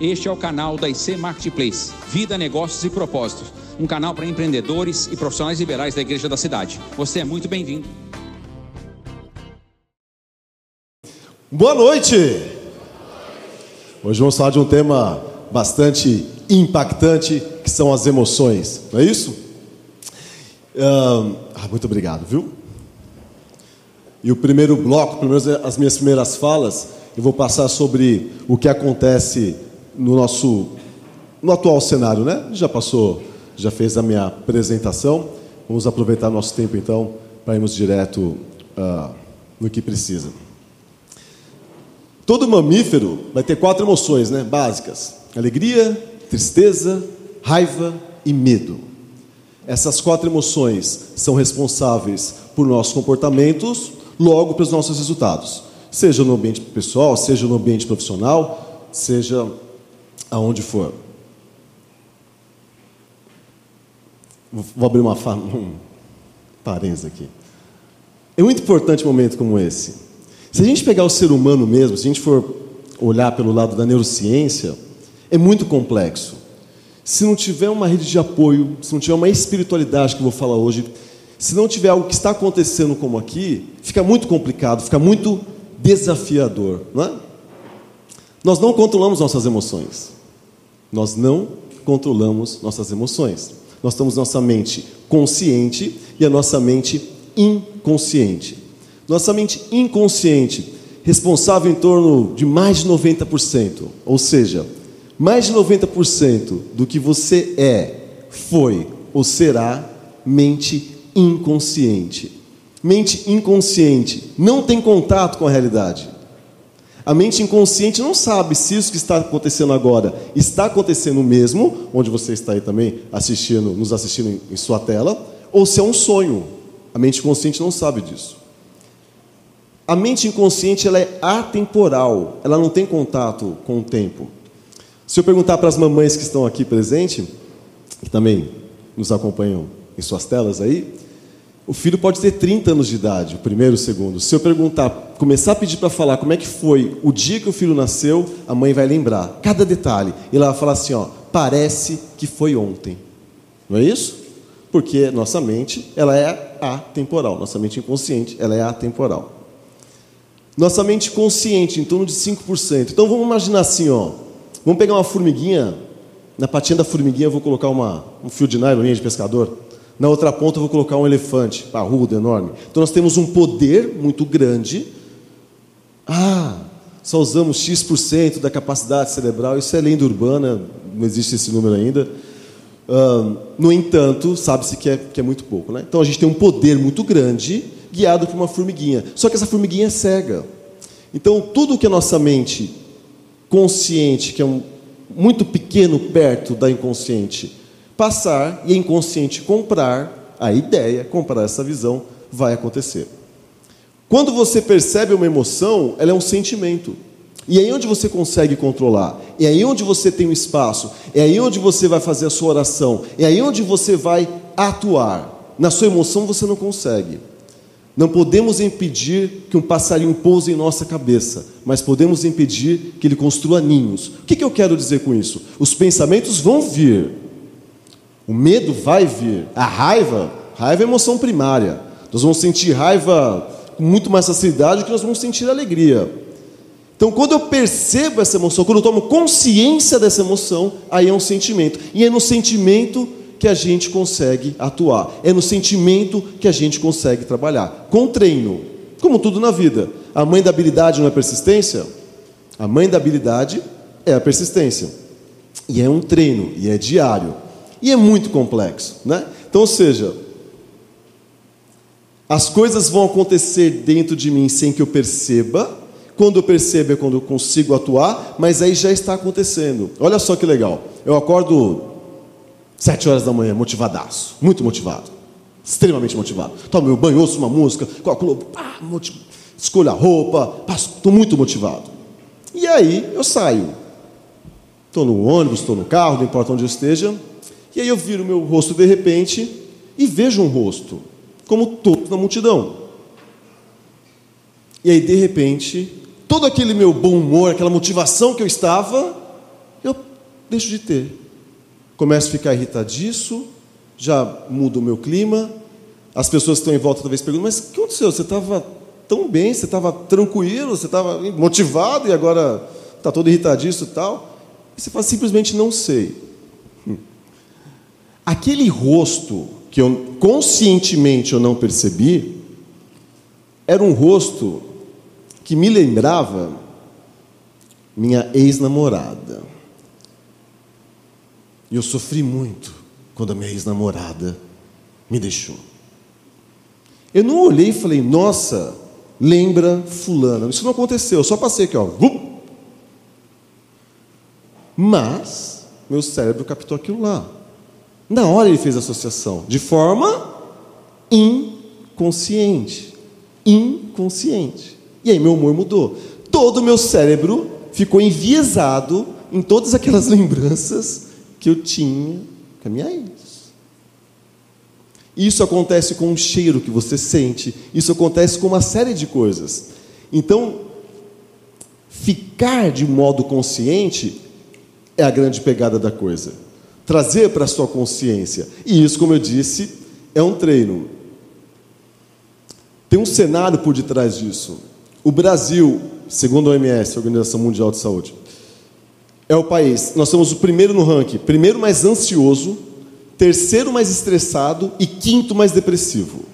Este é o canal da IC Marketplace, Vida, Negócios e Propósitos, um canal para empreendedores e profissionais liberais da Igreja da Cidade. Você é muito bem-vindo. Boa noite! Hoje vamos falar de um tema bastante impactante, que são as emoções, não é isso? Ah, muito obrigado, viu? E o primeiro bloco, pelo menos as minhas primeiras falas, eu vou passar sobre o que acontece no nosso no atual cenário, né? Já passou, já fez a minha apresentação. Vamos aproveitar nosso tempo então para irmos direto uh, no que precisa. Todo mamífero vai ter quatro emoções, né? Básicas: alegria, tristeza, raiva e medo. Essas quatro emoções são responsáveis por nossos comportamentos, logo para os nossos resultados, seja no ambiente pessoal, seja no ambiente profissional, seja aonde for. Vou abrir uma um parênteses aqui. É muito importante um momento como esse. Se a gente pegar o ser humano mesmo, se a gente for olhar pelo lado da neurociência, é muito complexo. Se não tiver uma rede de apoio, se não tiver uma espiritualidade que eu vou falar hoje, se não tiver algo que está acontecendo como aqui, fica muito complicado, fica muito desafiador, não é? Nós não controlamos nossas emoções. Nós não controlamos nossas emoções. Nós temos nossa mente consciente e a nossa mente inconsciente. Nossa mente inconsciente, responsável em torno de mais de 90%, ou seja, mais de 90% do que você é, foi ou será mente inconsciente. Mente inconsciente não tem contato com a realidade. A mente inconsciente não sabe se isso que está acontecendo agora está acontecendo mesmo, onde você está aí também assistindo, nos assistindo em sua tela, ou se é um sonho. A mente consciente não sabe disso. A mente inconsciente ela é atemporal, ela não tem contato com o tempo. Se eu perguntar para as mamães que estão aqui presentes, que também nos acompanham em suas telas aí, o filho pode ter 30 anos de idade, o primeiro, o segundo. Se eu perguntar, começar a pedir para falar como é que foi o dia que o filho nasceu, a mãe vai lembrar cada detalhe. E ela vai falar assim, ó, parece que foi ontem. Não é isso? Porque nossa mente, ela é atemporal. Nossa mente inconsciente, ela é atemporal. Nossa mente consciente, em torno de 5%. Então vamos imaginar assim, ó. Vamos pegar uma formiguinha, na patinha da formiguinha eu vou colocar uma, um fio de nylon, de pescador. Na outra ponta eu vou colocar um elefante, parrudo, enorme. Então nós temos um poder muito grande. Ah, só usamos X% da capacidade cerebral, isso é lenda urbana, não existe esse número ainda. Uh, no entanto, sabe-se que é, que é muito pouco. Né? Então a gente tem um poder muito grande guiado por uma formiguinha. Só que essa formiguinha é cega. Então tudo que a nossa mente consciente, que é um, muito pequeno perto da inconsciente, passar e a inconsciente comprar a ideia, comprar essa visão, vai acontecer. Quando você percebe uma emoção, ela é um sentimento. E é aí onde você consegue controlar, é aí onde você tem o um espaço, é aí onde você vai fazer a sua oração, é aí onde você vai atuar. Na sua emoção você não consegue. Não podemos impedir que um passarinho pouse em nossa cabeça, mas podemos impedir que ele construa ninhos. O que eu quero dizer com isso? Os pensamentos vão vir, o medo vai vir. A raiva, raiva é emoção primária. Nós vamos sentir raiva com muito mais facilidade do que nós vamos sentir alegria. Então, quando eu percebo essa emoção, quando eu tomo consciência dessa emoção, aí é um sentimento. E é no sentimento que a gente consegue atuar. É no sentimento que a gente consegue trabalhar. Com treino, como tudo na vida. A mãe da habilidade não é persistência? A mãe da habilidade é a persistência. E é um treino, e é diário. E é muito complexo, né? Então, ou seja, as coisas vão acontecer dentro de mim sem que eu perceba. Quando eu percebo é quando eu consigo atuar, mas aí já está acontecendo. Olha só que legal. Eu acordo sete horas da manhã, motivadaço, muito motivado, extremamente motivado. Tomo meu banho, ouço uma música, coloco, ah, escolho a roupa, estou muito motivado. E aí eu saio. Estou no ônibus, estou no carro, não importa onde eu esteja, e aí eu viro meu rosto de repente e vejo um rosto, como todo na multidão. E aí, de repente, todo aquele meu bom humor, aquela motivação que eu estava, eu deixo de ter. Começo a ficar irritadiço, já muda o meu clima. As pessoas que estão em volta talvez perguntam: Mas o que aconteceu? Você estava tão bem, você estava tranquilo, você estava motivado e agora está todo irritadiço e tal. E você fala: Simplesmente não sei. Aquele rosto que eu conscientemente eu não percebi, era um rosto que me lembrava minha ex-namorada. E eu sofri muito quando a minha ex-namorada me deixou. Eu não olhei e falei, nossa, lembra fulana. Isso não aconteceu, eu só passei aqui, ó. Mas meu cérebro captou aquilo lá. Na hora ele fez a associação, de forma inconsciente. Inconsciente. E aí meu humor mudou. Todo o meu cérebro ficou enviesado em todas aquelas lembranças que eu tinha com a minha ex. Isso acontece com o cheiro que você sente, isso acontece com uma série de coisas. Então, ficar de modo consciente é a grande pegada da coisa trazer para a sua consciência. E isso, como eu disse, é um treino. Tem um cenário por detrás disso. O Brasil, segundo a OMS, a Organização Mundial de Saúde, é o país. Nós somos o primeiro no ranking, primeiro mais ansioso, terceiro mais estressado e quinto mais depressivo.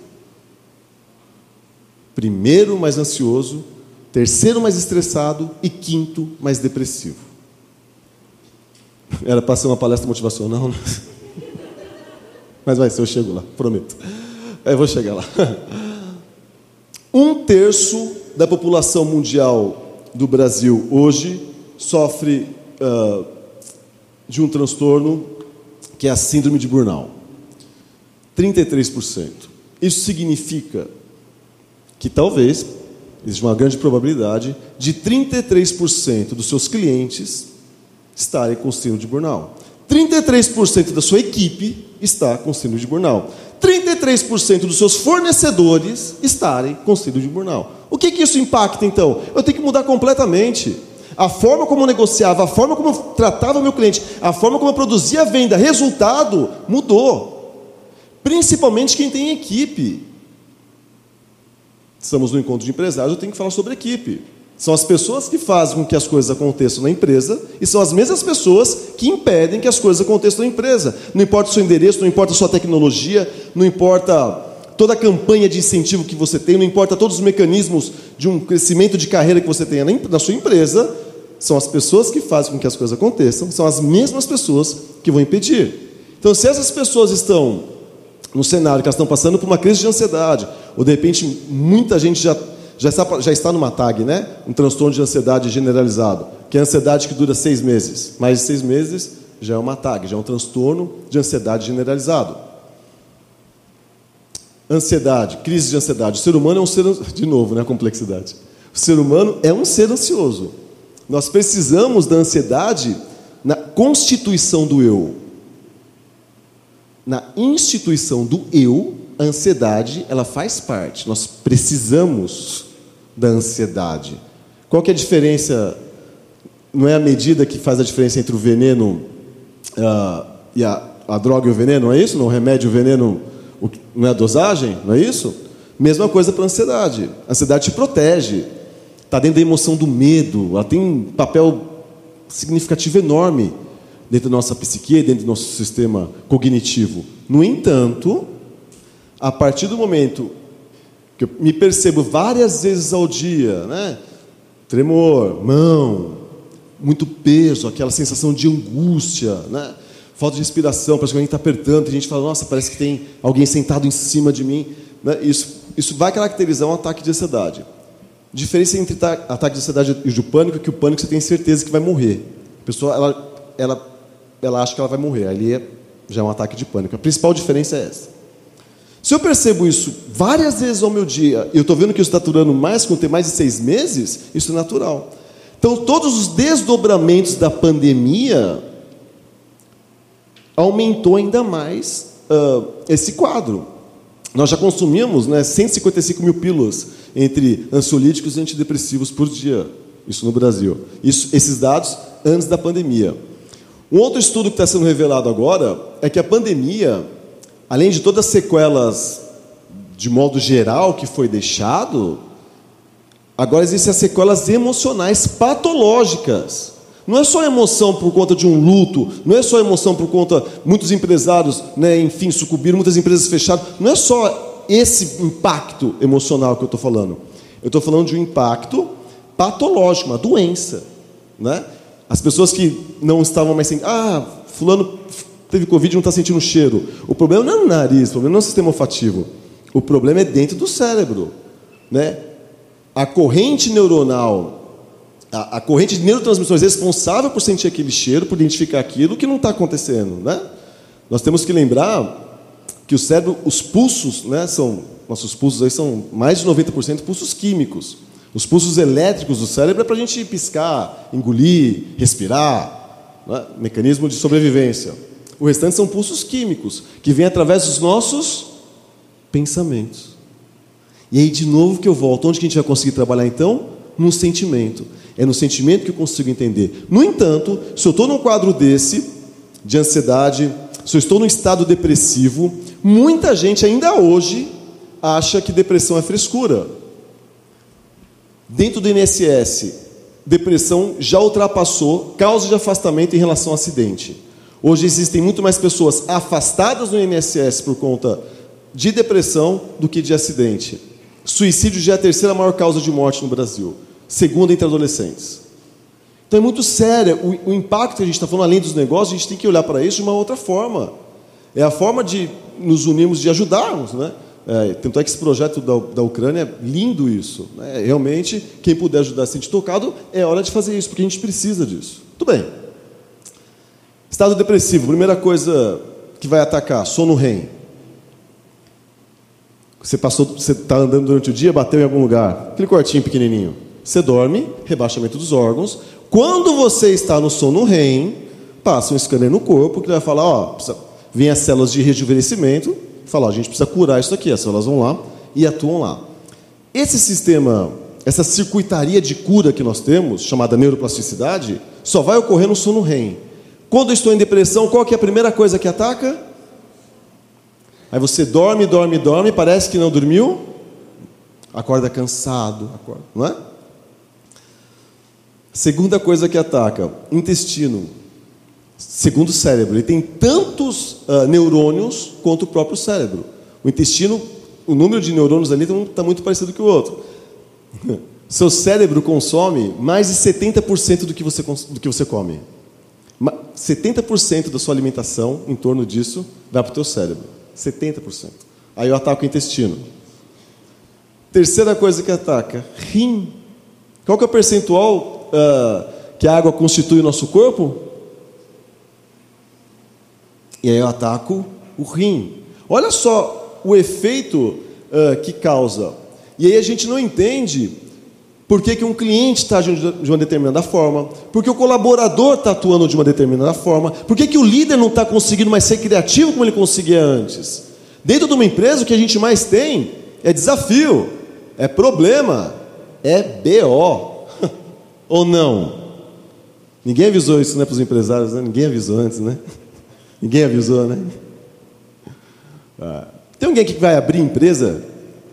Primeiro mais ansioso, terceiro mais estressado e quinto mais depressivo. Era para ser uma palestra motivacional, né? Mas vai ser, eu chego lá, prometo. Eu vou chegar lá. Um terço da população mundial do Brasil hoje sofre uh, de um transtorno que é a síndrome de Burnout. 33%. Isso significa que talvez, existe uma grande probabilidade, de 33% dos seus clientes estarem com síndrome de burnout. 33% da sua equipe está com síndrome de burnout. 33% dos seus fornecedores estarem com síndrome de burnout. O que, que isso impacta então? Eu tenho que mudar completamente. A forma como eu negociava, a forma como eu tratava meu cliente, a forma como eu produzia a venda, resultado mudou. Principalmente quem tem equipe. Estamos no encontro de empresários, eu tenho que falar sobre equipe. São as pessoas que fazem com que as coisas aconteçam na empresa e são as mesmas pessoas que impedem que as coisas aconteçam na empresa. Não importa o seu endereço, não importa a sua tecnologia, não importa toda a campanha de incentivo que você tem, não importa todos os mecanismos de um crescimento de carreira que você tenha na sua empresa, são as pessoas que fazem com que as coisas aconteçam, são as mesmas pessoas que vão impedir. Então, se essas pessoas estão no cenário que elas estão passando por uma crise de ansiedade, ou de repente muita gente já já está, já está numa tag, né? Um transtorno de ansiedade generalizado, que é a ansiedade que dura seis meses. Mais de seis meses já é uma tag, já é um transtorno de ansiedade generalizado. Ansiedade, crise de ansiedade. O ser humano é um ser. De novo, né? A complexidade. O ser humano é um ser ansioso. Nós precisamos da ansiedade na constituição do eu. Na instituição do eu, a ansiedade ela faz parte. Nós precisamos da ansiedade. Qual que é a diferença? Não é a medida que faz a diferença entre o veneno uh, e a, a, droga e o veneno, não é isso? Não, o remédio e o veneno o, não é a dosagem, não é isso? Mesma coisa para a ansiedade. A ansiedade te protege. Está dentro da emoção do medo. Ela tem um papel significativo enorme dentro da nossa psique, dentro do nosso sistema cognitivo. No entanto, a partir do momento que eu me percebo várias vezes ao dia, né? Tremor, mão, muito peso, aquela sensação de angústia, né? Falta de respiração, parece que alguém está apertando, a gente fala, nossa, parece que tem alguém sentado em cima de mim. Né? Isso, isso vai caracterizar um ataque de ansiedade. Diferença entre ataque de ansiedade e de pânico é que o pânico você tem certeza que vai morrer. A pessoa, ela, ela, ela acha que ela vai morrer. Ali é, já é um ataque de pânico. A principal diferença é essa. Se eu percebo isso várias vezes ao meu dia, e eu estou vendo que isso está durando mais com ter mais de seis meses, isso é natural. Então, todos os desdobramentos da pandemia aumentou ainda mais uh, esse quadro. Nós já consumimos né, 155 mil pílulas entre ansiolíticos e antidepressivos por dia, isso no Brasil. Isso, esses dados antes da pandemia. Um outro estudo que está sendo revelado agora é que a pandemia, além de todas as sequelas de modo geral que foi deixado, agora existem as sequelas emocionais patológicas. Não é só emoção por conta de um luto, não é só emoção por conta muitos empresários, né, enfim, sucumbiram, muitas empresas fecharam. Não é só esse impacto emocional que eu estou falando. Eu estou falando de um impacto patológico, uma doença, né? As pessoas que não estavam mais sentindo, ah, fulano teve Covid e não está sentindo cheiro. O problema não é no nariz, o problema não é no sistema olfativo. O problema é dentro do cérebro. Né? A corrente neuronal, a, a corrente de neurotransmissões responsável por sentir aquele cheiro, por identificar aquilo que não está acontecendo. Né? Nós temos que lembrar que o cérebro, os pulsos, né, são, nossos pulsos aí são mais de 90% pulsos químicos. Os pulsos elétricos do cérebro é para a gente piscar, engolir, respirar, né? mecanismo de sobrevivência. O restante são pulsos químicos, que vêm através dos nossos pensamentos. E aí, de novo, que eu volto. Onde que a gente vai conseguir trabalhar então? No sentimento. É no sentimento que eu consigo entender. No entanto, se eu estou num quadro desse, de ansiedade, se eu estou num estado depressivo, muita gente ainda hoje acha que depressão é frescura. Dentro do INSS, depressão já ultrapassou causa de afastamento em relação ao acidente. Hoje existem muito mais pessoas afastadas do INSS por conta de depressão do que de acidente. Suicídio já é a terceira maior causa de morte no Brasil, segunda entre adolescentes. Então é muito sério o, o impacto que a gente está falando, além dos negócios, a gente tem que olhar para isso de uma outra forma. É a forma de nos unirmos, de ajudarmos, né? É, tanto é que esse projeto da, da Ucrânia é lindo isso. Né? Realmente, quem puder ajudar a sentir tocado, é hora de fazer isso, porque a gente precisa disso. Tudo bem. Estado depressivo, primeira coisa que vai atacar, sono REM. Você passou, você está andando durante o dia, bateu em algum lugar, aquele cortinho pequenininho. Você dorme, rebaixamento dos órgãos. Quando você está no sono REM, passa um scanner no corpo que vai falar, ó, vem as células de rejuvenescimento, falar, a gente precisa curar isso aqui, as células vão lá e atuam lá. Esse sistema, essa circuitaria de cura que nós temos, chamada neuroplasticidade, só vai ocorrer no sono REM. Quando eu estou em depressão, qual que é a primeira coisa que ataca? Aí você dorme, dorme, dorme, parece que não dormiu, acorda cansado, acorda, não é? Segunda coisa que ataca, intestino. Segundo o cérebro, ele tem tantos uh, neurônios quanto o próprio cérebro. O intestino, o número de neurônios ali está muito parecido com o outro. Seu cérebro consome mais de 70% do que você, do que você come. 70% da sua alimentação, em torno disso, vai para o teu cérebro. 70%. Aí eu ataco o intestino. Terceira coisa que ataca, rim. Qual que é o percentual uh, que a água constitui o nosso corpo? E aí eu ataco o rim. Olha só o efeito uh, que causa. E aí a gente não entende por que, que um cliente está agindo de uma determinada forma, por que o colaborador está atuando de uma determinada forma, por que, que o líder não está conseguindo mais ser criativo como ele conseguia antes. Dentro de uma empresa, o que a gente mais tem é desafio, é problema, é BO. Ou não? Ninguém avisou isso né, para os empresários, né? ninguém avisou antes, né? Ninguém avisou, né? Ah, tem alguém que vai abrir empresa?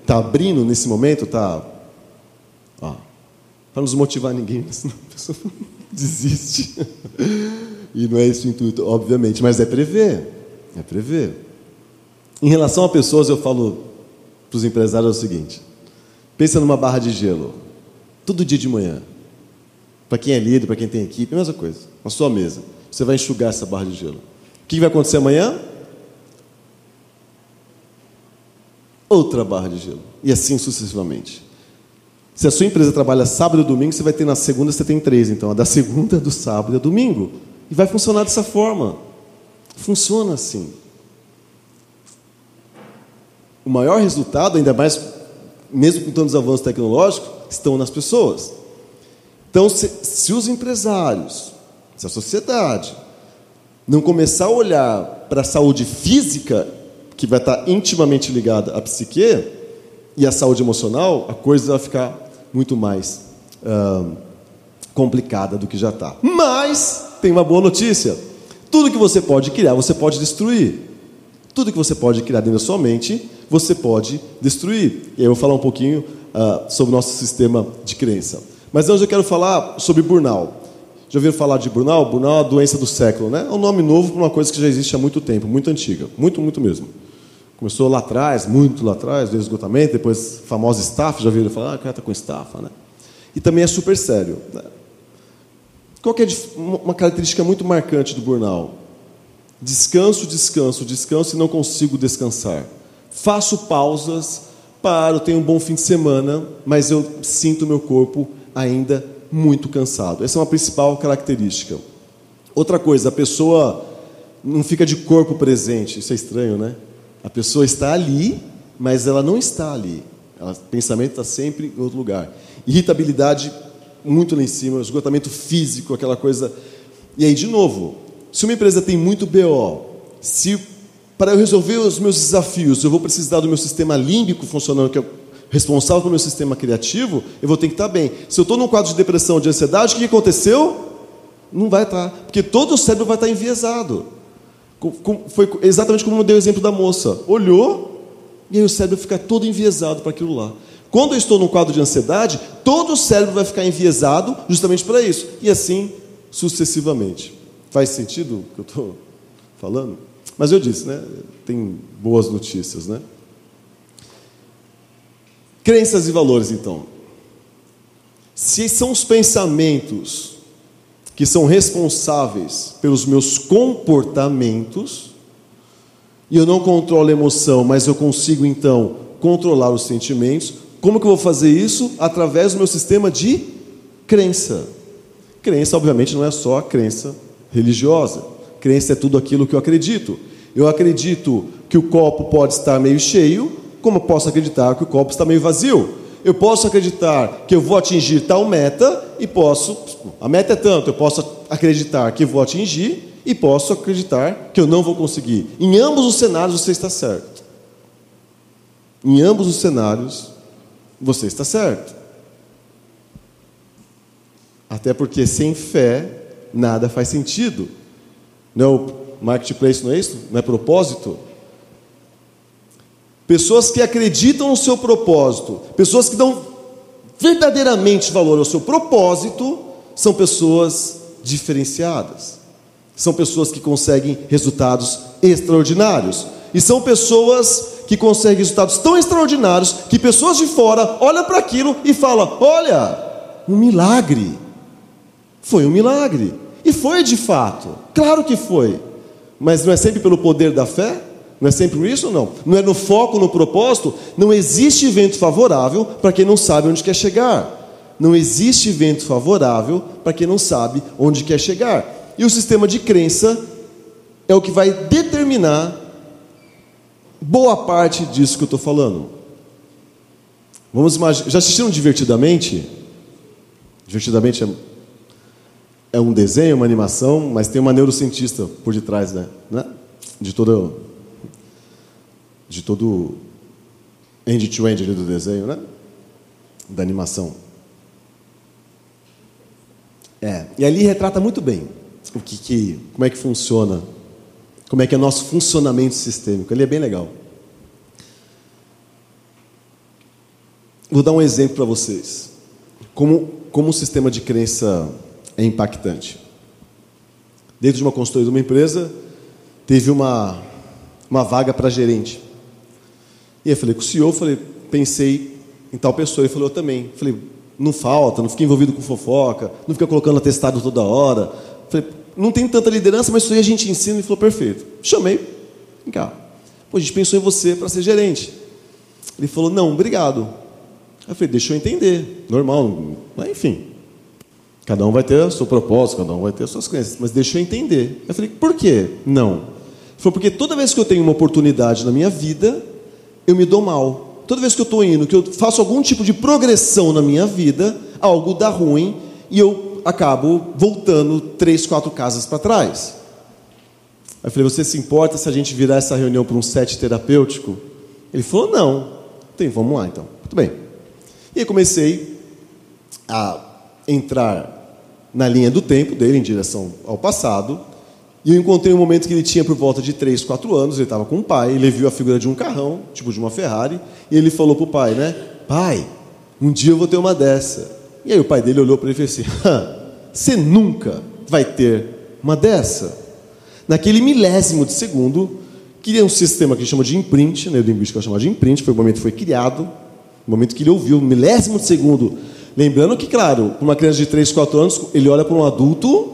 Está abrindo nesse momento? Está. Para nos motivar ninguém, senão a pessoa desiste. E não é esse o intuito, obviamente, mas é prever. É prever. Em relação a pessoas, eu falo para os empresários o seguinte: pensa numa barra de gelo, todo dia de manhã. Para quem é líder, para quem tem equipe, a mesma coisa. Na sua mesa. Você vai enxugar essa barra de gelo. O que vai acontecer amanhã? Outra barra de gelo. E assim sucessivamente. Se a sua empresa trabalha sábado e domingo, você vai ter na segunda, você tem três. Então, a da segunda, do sábado e do domingo. E vai funcionar dessa forma. Funciona assim. O maior resultado, ainda mais, mesmo com tantos avanços tecnológicos, estão nas pessoas. Então, se, se os empresários, se a sociedade não começar a olhar para a saúde física, que vai estar intimamente ligada à psique, e à saúde emocional, a coisa vai ficar muito mais uh, complicada do que já está. Mas tem uma boa notícia. Tudo que você pode criar, você pode destruir. Tudo que você pode criar dentro da sua mente, você pode destruir. E aí eu vou falar um pouquinho uh, sobre o nosso sistema de crença. Mas hoje eu quero falar sobre burnout. Já ouviram falar de burnout? Burnout é a doença do século, né? É um nome novo para uma coisa que já existe há muito tempo, muito antiga. Muito, muito mesmo. Começou lá atrás, muito lá atrás, do esgotamento, depois famosa estafa, já ouviram falar, ah, cara está com estafa, né? E também é super sério. Né? Qual é uma característica muito marcante do burnout? Descanso, descanso, descanso e não consigo descansar. Faço pausas, paro, tenho um bom fim de semana, mas eu sinto meu corpo ainda muito cansado. Essa é uma principal característica. Outra coisa, a pessoa não fica de corpo presente. Isso é estranho, né? A pessoa está ali, mas ela não está ali. o pensamento está sempre em outro lugar. Irritabilidade muito lá em cima, esgotamento físico, aquela coisa. E aí, de novo, se uma empresa tem muito BO, se para eu resolver os meus desafios eu vou precisar do meu sistema límbico funcionando, que é responsável pelo meu sistema criativo, eu vou ter que estar bem. Se eu estou num quadro de depressão, de ansiedade, o que aconteceu? Não vai estar, porque todo o cérebro vai estar enviesado. Foi exatamente como eu dei o exemplo da moça. Olhou, e aí o cérebro fica todo enviesado para aquilo lá. Quando eu estou num quadro de ansiedade, todo o cérebro vai ficar enviesado justamente para isso. E assim sucessivamente. Faz sentido o que eu estou falando? Mas eu disse, né? Tem boas notícias, né? Crenças e valores, então. Se são os pensamentos que são responsáveis pelos meus comportamentos, e eu não controlo a emoção, mas eu consigo então controlar os sentimentos, como que eu vou fazer isso? Através do meu sistema de crença. Crença, obviamente, não é só a crença religiosa. Crença é tudo aquilo que eu acredito. Eu acredito que o copo pode estar meio cheio, como eu posso acreditar que o copo está meio vazio. Eu posso acreditar que eu vou atingir tal meta e posso. A meta é tanto, eu posso acreditar que vou atingir e posso acreditar que eu não vou conseguir. Em ambos os cenários você está certo. Em ambos os cenários você está certo. Até porque sem fé nada faz sentido. Não é marketplace, não é isso? Não é propósito? Pessoas que acreditam no seu propósito, pessoas que dão verdadeiramente valor ao seu propósito, são pessoas diferenciadas. São pessoas que conseguem resultados extraordinários. E são pessoas que consegue resultados tão extraordinários que pessoas de fora olham para aquilo e falam: Olha, um milagre. Foi um milagre. E foi de fato. Claro que foi. Mas não é sempre pelo poder da fé? Não é sempre isso ou não? Não é no foco, no propósito? Não existe vento favorável para quem não sabe onde quer chegar. Não existe vento favorável para quem não sabe onde quer chegar. E o sistema de crença é o que vai determinar boa parte disso que eu estou falando. Vamos imaginar. Já assistiram Divertidamente? Divertidamente é, é um desenho, uma animação, mas tem uma neurocientista por detrás, né? né? De todo. De todo. End-to-end do desenho, né? Da animação. É, e ali retrata muito bem o que, que como é que funciona como é que é nosso funcionamento sistêmico. Ele é bem legal. Vou dar um exemplo para vocês. Como, como o sistema de crença é impactante. Dentro de uma consultoria de uma empresa, teve uma, uma vaga para gerente. E eu falei com o CEO, falei, pensei em tal pessoa. Ele falou, eu também. Falei, não falta, não fica envolvido com fofoca, não fica colocando atestado toda hora. Falei, não tem tanta liderança, mas isso aí a gente ensina. Ele falou, perfeito. Chamei, vem cá. Pô, a gente pensou em você para ser gerente. Ele falou, não, obrigado. Eu falei, deixa eu entender. Normal, mas enfim. Cada um vai ter seu propósito, cada um vai ter as suas crenças. Mas deixa eu entender. Eu falei, por quê? Não. Ele falou, porque toda vez que eu tenho uma oportunidade na minha vida, eu me dou mal. Toda vez que eu estou indo, que eu faço algum tipo de progressão na minha vida, algo dá ruim e eu acabo voltando três, quatro casas para trás. Aí eu falei, você se importa se a gente virar essa reunião para um set terapêutico? Ele falou, não. Tem, vamos lá então. Muito bem. E aí comecei a entrar na linha do tempo dele, em direção ao passado, E eu encontrei um momento que ele tinha por volta de 3, 4 anos, ele estava com o pai, ele viu a figura de um carrão, tipo de uma Ferrari, e ele falou para o pai, né? Pai, um dia eu vou ter uma dessa. E aí o pai dele olhou para ele e fez assim: Você nunca vai ter uma dessa. Naquele milésimo de segundo, cria um sistema que ele chama de imprint, né, linguística chama de imprint, foi o momento que foi criado, o momento que ele ouviu, milésimo de segundo. Lembrando que, claro, para uma criança de 3, 4 anos, ele olha para um adulto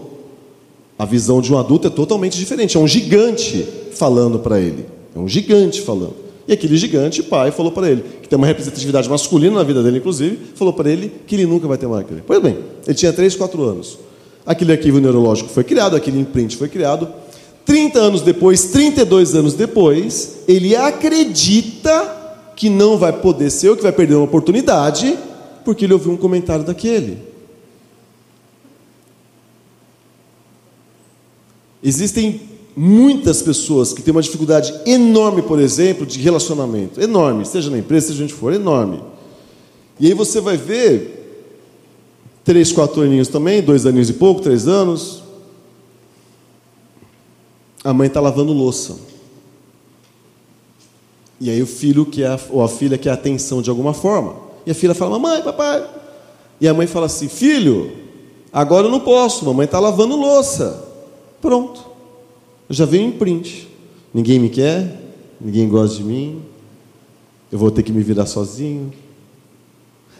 a visão de um adulto é totalmente diferente. É um gigante falando para ele. É um gigante falando. E aquele gigante, pai, falou para ele, que tem uma representatividade masculina na vida dele, inclusive, falou para ele que ele nunca vai ter arquivo. Pois bem, ele tinha 3, 4 anos. Aquele arquivo neurológico foi criado, aquele imprint foi criado. 30 anos depois, 32 anos depois, ele acredita que não vai poder ser ou que vai perder uma oportunidade, porque ele ouviu um comentário daquele. Existem muitas pessoas que têm uma dificuldade enorme, por exemplo, de relacionamento. Enorme, seja na empresa, seja onde for, enorme. E aí você vai ver três, quatro aninhos também, dois aninhos e pouco, três anos. A mãe está lavando louça. E aí o filho quer, ou a filha quer atenção de alguma forma. E a filha fala, mamãe, papai. E a mãe fala assim, filho, agora eu não posso, mamãe está lavando louça. Pronto. Já venho em print. Ninguém me quer, ninguém gosta de mim, eu vou ter que me virar sozinho.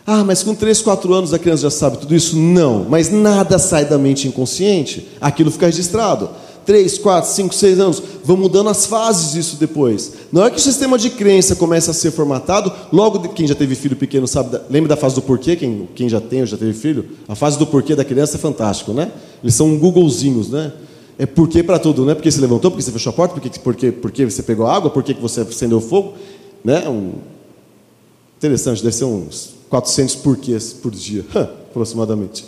Ah, mas com 3, 4 anos a criança já sabe tudo isso? Não, mas nada sai da mente inconsciente, aquilo fica registrado. 3, 4, 5, 6 anos, vão mudando as fases disso depois. Não é que o sistema de crença começa a ser formatado, logo de, quem já teve filho pequeno sabe, lembra da fase do porquê, quem, quem já tem ou já teve filho? A fase do porquê da criança é fantástico, né? Eles são Googlezinhos, né? É porquê para tudo, não é porque você levantou, porque você fechou a porta, porque, porque, porque você pegou água, porque você acendeu fogo. Né? Um... Interessante, deve ser uns 400 porquês por dia, aproximadamente.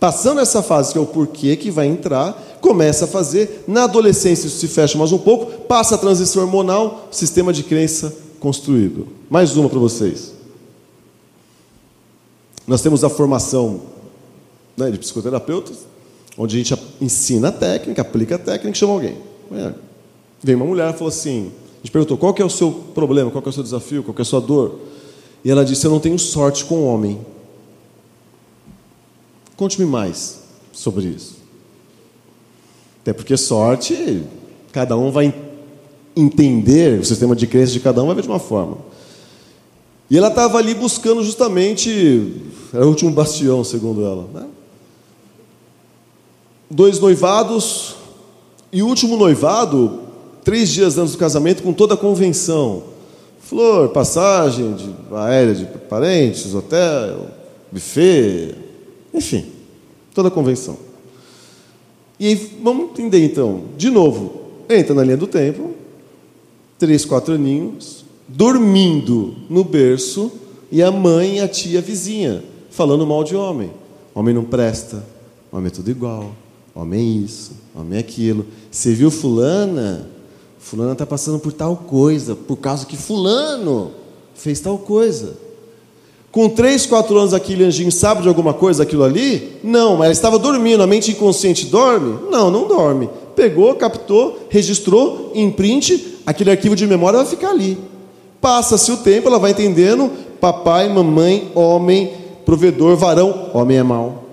Passando essa fase, que é o porquê que vai entrar, começa a fazer. Na adolescência isso se fecha mais um pouco, passa a transição hormonal, sistema de crença construído. Mais uma para vocês. Nós temos a formação né, de psicoterapeutas, onde a gente ensina a técnica, aplica a técnica e chama alguém. É. Vem uma mulher e falou assim: a gente perguntou qual que é o seu problema, qual que é o seu desafio, qual que é a sua dor. E ela disse: Eu não tenho sorte com o homem. Conte-me mais sobre isso. Até porque sorte, cada um vai entender, o sistema de crença de cada um vai ver de uma forma. E ela estava ali buscando justamente, era o último bastião, segundo ela. Né? Dois noivados, e o último noivado, três dias antes do casamento, com toda a convenção. Flor, passagem de, aérea de parentes, hotel, buffet, enfim, toda a convenção. E aí, vamos entender então, de novo, entra na linha do tempo, três, quatro aninhos, dormindo no berço, e a mãe e a tia vizinha, falando mal de homem. Homem não presta, homem é tudo igual, homem isso, homem aquilo. Você viu fulana? Fulana está passando por tal coisa, por causa que fulano fez tal coisa. Com três, quatro anos aquele anjinho sabe de alguma coisa aquilo ali? Não, mas ela estava dormindo, a mente inconsciente dorme? Não, não dorme. Pegou, captou, registrou, imprinte, aquele arquivo de memória vai ficar ali. Passa-se o tempo, ela vai entendendo, papai, mamãe, homem, provedor, varão, homem é mau.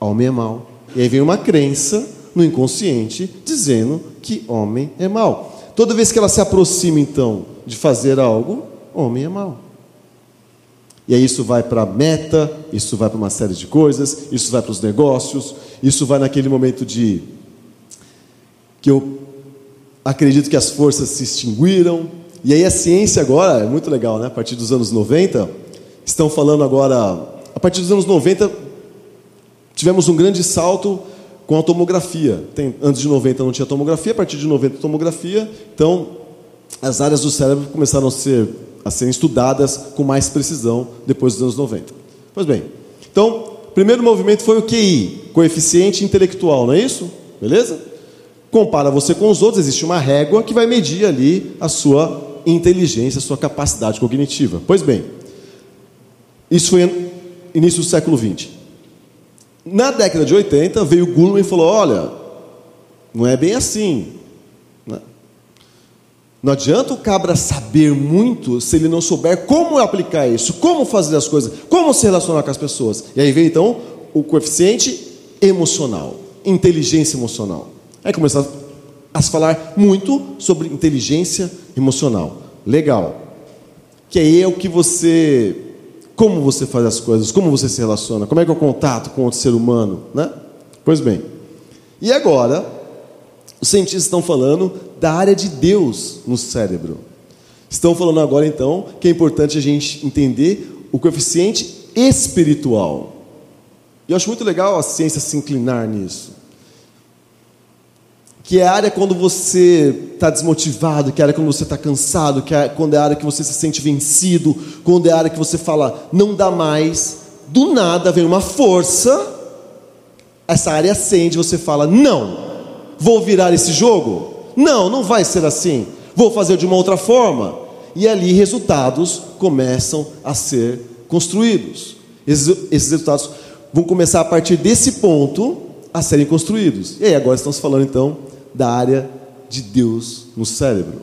Homem é mau. E aí vem uma crença no inconsciente dizendo que homem é mau. Toda vez que ela se aproxima, então, de fazer algo, homem é mau. E aí isso vai para a meta, isso vai para uma série de coisas, isso vai para os negócios, isso vai naquele momento de que eu acredito que as forças se extinguiram. E aí a ciência agora, é muito legal, né? A partir dos anos 90, estão falando agora, a partir dos anos 90, tivemos um grande salto com a tomografia. Tem, antes de 90 não tinha tomografia, a partir de 90 tomografia. Então, as áreas do cérebro começaram a ser a estudadas com mais precisão depois dos anos 90. Pois bem, então, primeiro movimento foi o QI, coeficiente intelectual, não é isso? Beleza? Compara você com os outros, existe uma régua que vai medir ali a sua inteligência, a sua capacidade cognitiva. Pois bem, isso foi início do século XX. Na década de 80, veio Goleman e falou: olha, não é bem assim. Né? Não adianta o cabra saber muito se ele não souber como aplicar isso, como fazer as coisas, como se relacionar com as pessoas. E aí vem então o coeficiente emocional, inteligência emocional. Aí começa a se falar muito sobre inteligência emocional. Legal. Que aí é o que você. Como você faz as coisas, como você se relaciona, como é que é o contato com outro ser humano, né? Pois bem. E agora, os cientistas estão falando da área de Deus no cérebro. Estão falando agora então que é importante a gente entender o coeficiente espiritual. E eu acho muito legal a ciência se inclinar nisso. Que é a área quando você está desmotivado, que é a área quando você está cansado, que é quando é a área que você se sente vencido, quando é a área que você fala, não dá mais. Do nada vem uma força, essa área acende, você fala, não, Vou virar esse jogo? Não, não vai ser assim. Vou fazer de uma outra forma. E ali resultados começam a ser construídos. Esses, esses resultados vão começar a partir desse ponto a serem construídos. E aí agora estamos falando então da área de Deus no cérebro.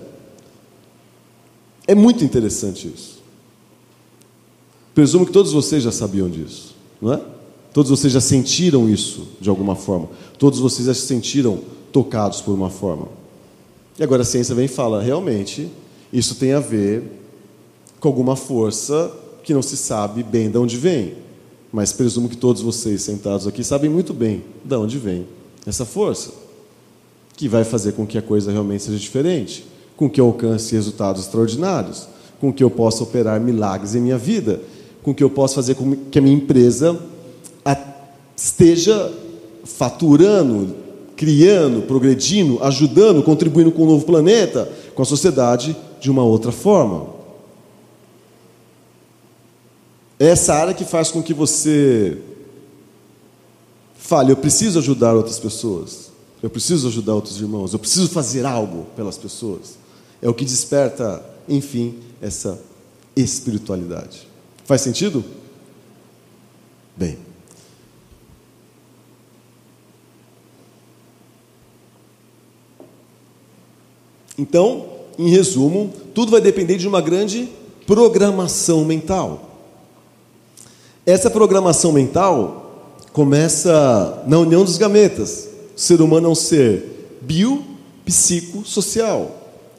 É muito interessante isso. Presumo que todos vocês já sabiam disso, não é? Todos vocês já sentiram isso de alguma forma. Todos vocês já se sentiram tocados por uma forma. E agora a ciência vem e fala: realmente, isso tem a ver com alguma força que não se sabe bem de onde vem. Mas presumo que todos vocês sentados aqui sabem muito bem de onde vem essa força, que vai fazer com que a coisa realmente seja diferente, com que eu alcance resultados extraordinários, com que eu possa operar milagres em minha vida, com que eu possa fazer com que a minha empresa esteja faturando, criando, progredindo, ajudando, contribuindo com o novo planeta, com a sociedade de uma outra forma. É essa área que faz com que você fale: eu preciso ajudar outras pessoas, eu preciso ajudar outros irmãos, eu preciso fazer algo pelas pessoas. É o que desperta, enfim, essa espiritualidade. Faz sentido? Bem. Então, em resumo, tudo vai depender de uma grande programação mental. Essa programação mental começa na união dos gametas. O ser humano é um ser biopsicossocial.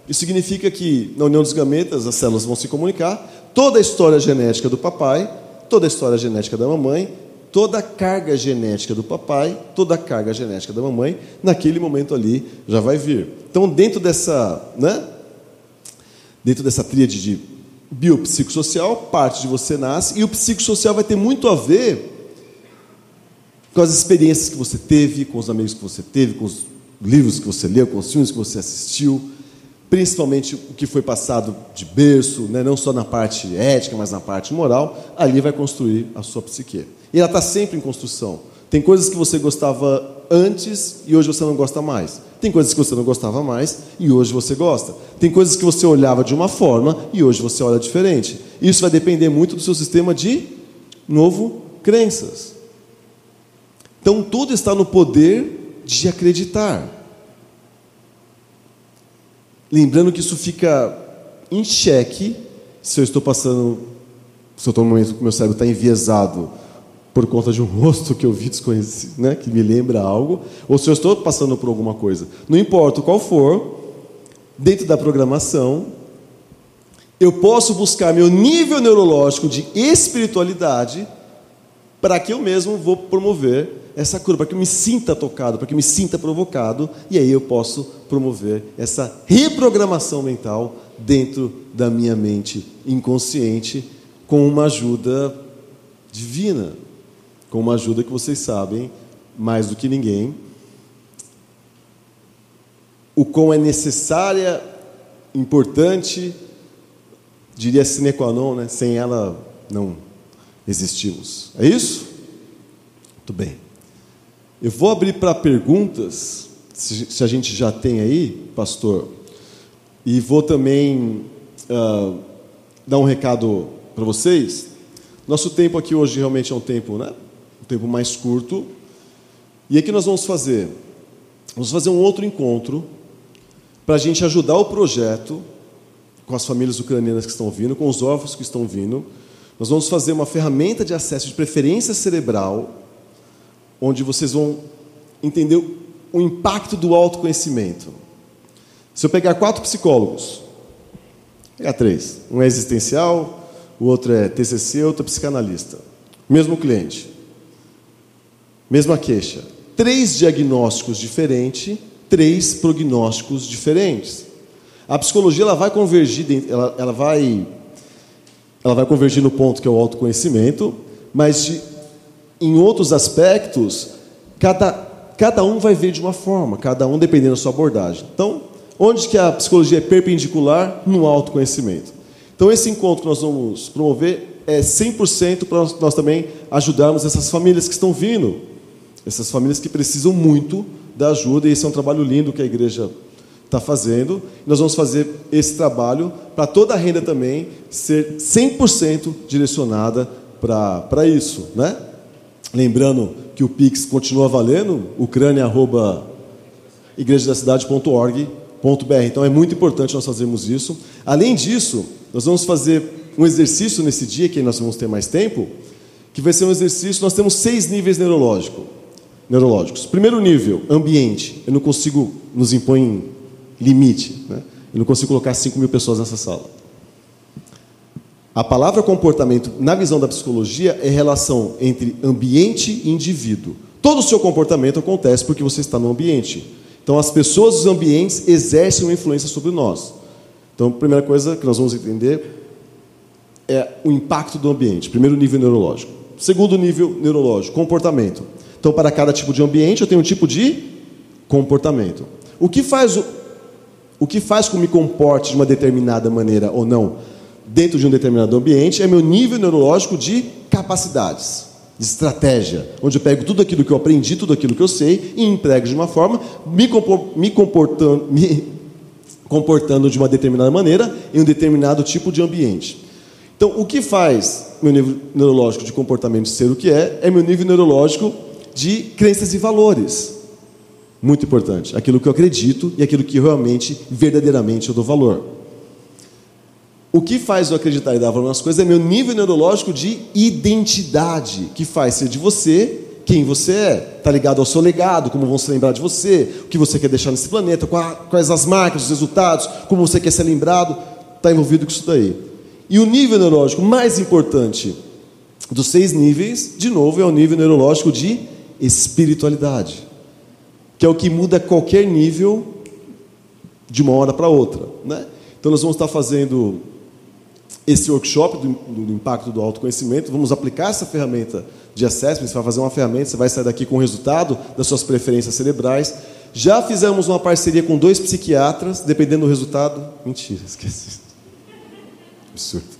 Isso significa que na união dos gametas as células vão se comunicar, toda a história genética do papai, toda a história genética da mamãe toda a carga genética do papai, toda a carga genética da mamãe, naquele momento ali já vai vir. Então, dentro dessa, né, dentro dessa tríade de biopsicossocial, parte de você nasce, e o psicossocial vai ter muito a ver com as experiências que você teve, com os amigos que você teve, com os livros que você leu, com os filmes que você assistiu, principalmente o que foi passado de berço, né, não só na parte ética, mas na parte moral, ali vai construir a sua psique. E ela está sempre em construção. Tem coisas que você gostava antes e hoje você não gosta mais. Tem coisas que você não gostava mais e hoje você gosta. Tem coisas que você olhava de uma forma e hoje você olha diferente. Isso vai depender muito do seu sistema de novo crenças. Então tudo está no poder de acreditar. Lembrando que isso fica em xeque se eu estou passando, se eu estou no momento que meu cérebro está enviesado por conta de um rosto que eu vi desconhecido, né, que me lembra algo, ou se eu estou passando por alguma coisa. Não importa qual for, dentro da programação, eu posso buscar meu nível neurológico de espiritualidade para que eu mesmo vou promover essa cura, para que eu me sinta tocado, para que eu me sinta provocado, e aí eu posso promover essa reprogramação mental dentro da minha mente inconsciente com uma ajuda divina com uma ajuda que vocês sabem mais do que ninguém. O quão é necessária, importante, diria sine qua non, né? sem ela não existimos. É isso? Muito bem. Eu vou abrir para perguntas, se a gente já tem aí, pastor, e vou também uh, dar um recado para vocês. Nosso tempo aqui hoje realmente é um tempo, né? tempo mais curto. E o que nós vamos fazer? vamos fazer um outro encontro para a gente ajudar o projeto com as famílias ucranianas que estão vindo, com os órfãos que estão vindo. Nós vamos fazer uma ferramenta de acesso de preferência cerebral, onde vocês vão entender o impacto do autoconhecimento. Se eu pegar quatro psicólogos, pegar três, um é existencial, o outro é TCC, outro é psicanalista, mesmo cliente, mesma queixa, três diagnósticos diferentes, três prognósticos diferentes. A psicologia ela vai convergir, ela, ela, vai, ela vai convergir no ponto que é o autoconhecimento, mas de, em outros aspectos, cada, cada um vai ver de uma forma, cada um dependendo da sua abordagem. Então, onde que a psicologia é perpendicular? No autoconhecimento. Então, esse encontro que nós vamos promover é 100% para nós, nós também ajudarmos essas famílias que estão vindo, essas famílias que precisam muito da ajuda, e esse é um trabalho lindo que a igreja está fazendo. Nós vamos fazer esse trabalho para toda a renda também ser 100% direcionada para isso. Né? Lembrando que o Pix continua valendo, ucrânia.igrejadacidade.org.br. Então é muito importante nós fazermos isso. Além disso, nós vamos fazer um exercício nesse dia, que nós vamos ter mais tempo, que vai ser um exercício, nós temos seis níveis neurológicos. neurológicos. Primeiro nível, ambiente. Eu não consigo nos impor limite. Né? Eu não consigo colocar 5 mil pessoas nessa sala. A palavra comportamento, na visão da psicologia, é relação entre ambiente e indivíduo. Todo o seu comportamento acontece porque você está no ambiente. Então, as pessoas dos ambientes exercem uma influência sobre nós. Então, a primeira coisa que nós vamos entender é o impacto do ambiente. Primeiro nível neurológico. Segundo nível neurológico, comportamento. Então, para cada tipo de ambiente, eu tenho um tipo de comportamento. O que faz o, o que faz com que me comporte de uma determinada maneira ou não dentro de um determinado ambiente é meu nível neurológico de capacidades, de estratégia, onde eu pego tudo aquilo que eu aprendi, tudo aquilo que eu sei e emprego de uma forma, me, me comportando, me comportando de uma determinada maneira em um determinado tipo de ambiente. Então, o que faz meu nível neurológico de comportamento ser o que é, é meu nível neurológico de crenças e valores. Muito importante. Aquilo que eu acredito e aquilo que realmente, verdadeiramente, eu dou valor. O que faz eu acreditar e dar valor nas coisas é meu nível neurológico de identidade, que faz ser de você quem você é. Está ligado ao seu legado, como vão se lembrar de você, o que você quer deixar nesse planeta, quais as marcas, os resultados, como você quer ser lembrado. Está envolvido com isso daí. E o nível neurológico mais importante dos seis níveis, de novo, é o nível neurológico de espiritualidade que é o que muda qualquer nível de uma hora para outra. Né? Então, nós vamos estar fazendo esse workshop do, do, impacto do autoconhecimento, vamos aplicar essa ferramenta de assessment, você vai fazer uma ferramenta, você vai sair daqui com o resultado das suas preferências cerebrais. Já fizemos uma parceria com dois psiquiatras, dependendo do resultado. Mentira, esqueci. Absurdo.